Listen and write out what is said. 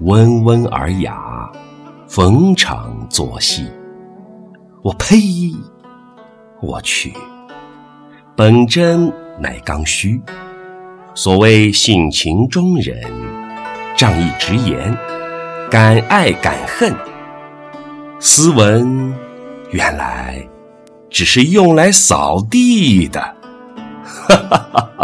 温文尔雅。逢场作戏，我呸！我去，本真乃刚需。所谓性情中人，仗义直言，敢爱敢恨。斯文原来只是用来扫地的，哈哈哈哈。